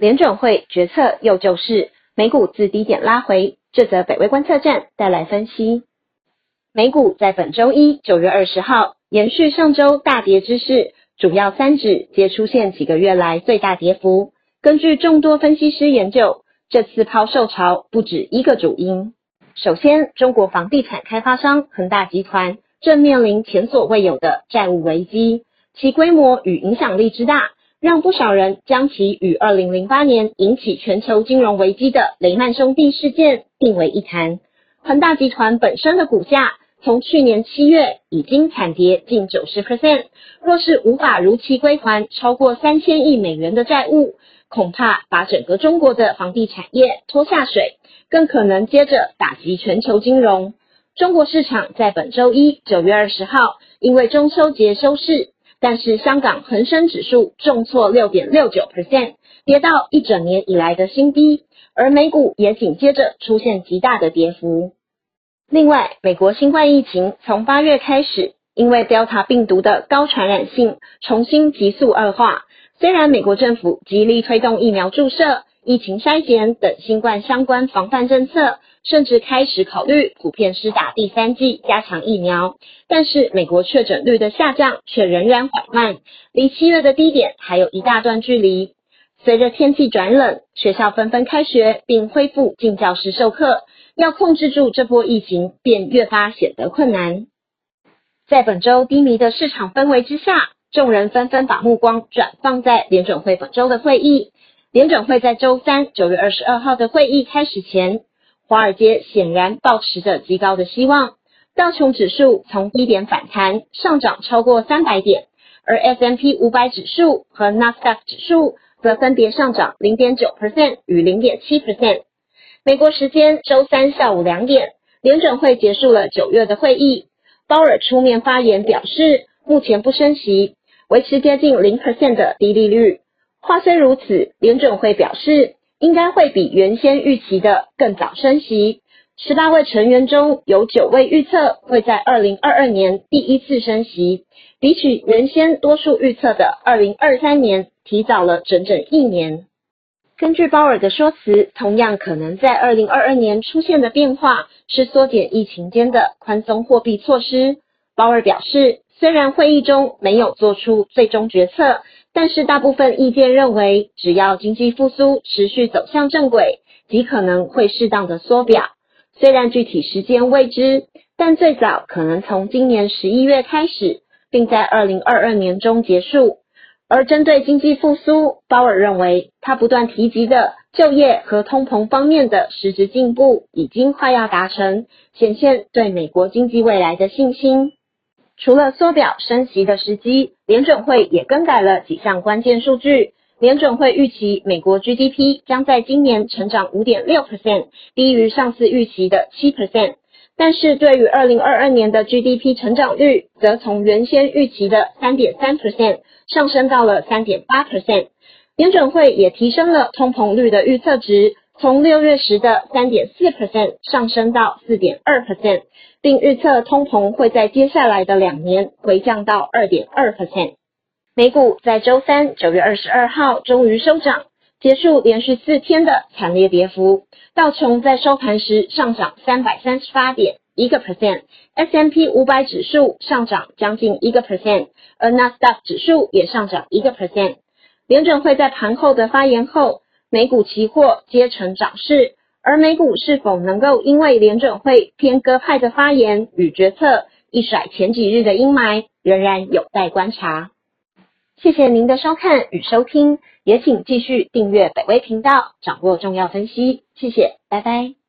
联准会决策又救市，美股自低点拉回。这则北威观测站带来分析。美股在本周一九月二十号延续上周大跌之势，主要三指皆出现几个月来最大跌幅。根据众多分析师研究，这次抛售潮不止一个主因。首先，中国房地产开发商恒大集团正面临前所未有的债务危机，其规模与影响力之大。让不少人将其与二零零八年引起全球金融危机的雷曼兄弟事件并为一谈。恒大集团本身的股价从去年七月已经惨跌近九十 percent，若是无法如期归还超过三千亿美元的债务，恐怕把整个中国的房地产业拖下水，更可能接着打击全球金融。中国市场在本周一九月二十号因为中秋节休市。但是香港恒生指数重挫六点六九 percent，跌到一整年以来的新低，而美股也紧接着出现极大的跌幅。另外，美国新冠疫情从八月开始，因为 Delta 病毒的高传染性重新急速恶化。虽然美国政府极力推动疫苗注射、疫情筛检等新冠相关防范政策。甚至开始考虑普遍施打第三剂加强疫苗，但是美国确诊率的下降却仍然缓慢，离七月的低点还有一大段距离。随着天气转冷，学校纷纷开学并恢复进教室授课，要控制住这波疫情便越发显得困难。在本周低迷的市场氛围之下，众人纷纷把目光转放在联准会本周的会议。联准会在周三九月二十二号的会议开始前。华尔街显然保持着极高的希望，道琼指数从低点反弹上涨超过三百点，而 S M P 五百指数和纳斯达克指数则分别上涨零点九 percent 与零点七 percent。美国时间周三下午两点，联准会结束了九月的会议，鲍尔出面发言表示，目前不升息，维持接近零 percent 的低利率。话虽如此，联准会表示。应该会比原先预期的更早升息。十八位成员中有九位预测会在二零二二年第一次升息，比起原先多数预测的二零二三年提早了整整一年。根据鲍尔的说辞，同样可能在二零二二年出现的变化是缩减疫情间的宽松货币措施。鲍尔表示，虽然会议中没有做出最终决策。但是大部分意见认为，只要经济复苏持续走向正轨，极可能会适当的缩表。虽然具体时间未知，但最早可能从今年十一月开始，并在二零二二年中结束。而针对经济复苏，鲍尔认为，他不断提及的就业和通膨方面的实质进步已经快要达成，显现对美国经济未来的信心。除了缩表升息的时机，联准会也更改了几项关键数据。联准会预期美国 GDP 将在今年成长五点六 percent，低于上次预期的七 percent。但是对于二零二二年的 GDP 成长率，则从原先预期的三点三 percent 上升到了三点八 percent。联准会也提升了通膨率的预测值。从六月时的三点四 percent 上升到四点二 percent，并预测通膨会在接下来的两年回降到二点二 percent。美股在周三九月二十二号终于收涨，结束连续四天的惨烈跌幅。道琼在收盘时上涨三百三十八点一个 percent，S M P 五百指数上涨将近一个 percent，而纳斯达克指数也上涨一个 percent。联准会在盘后的发言后。美股期货皆呈涨势，而美股是否能够因为联准会偏鸽派的发言与决策一甩前几日的阴霾，仍然有待观察。谢谢您的收看与收听，也请继续订阅北威频道，掌握重要分析。谢谢，拜拜。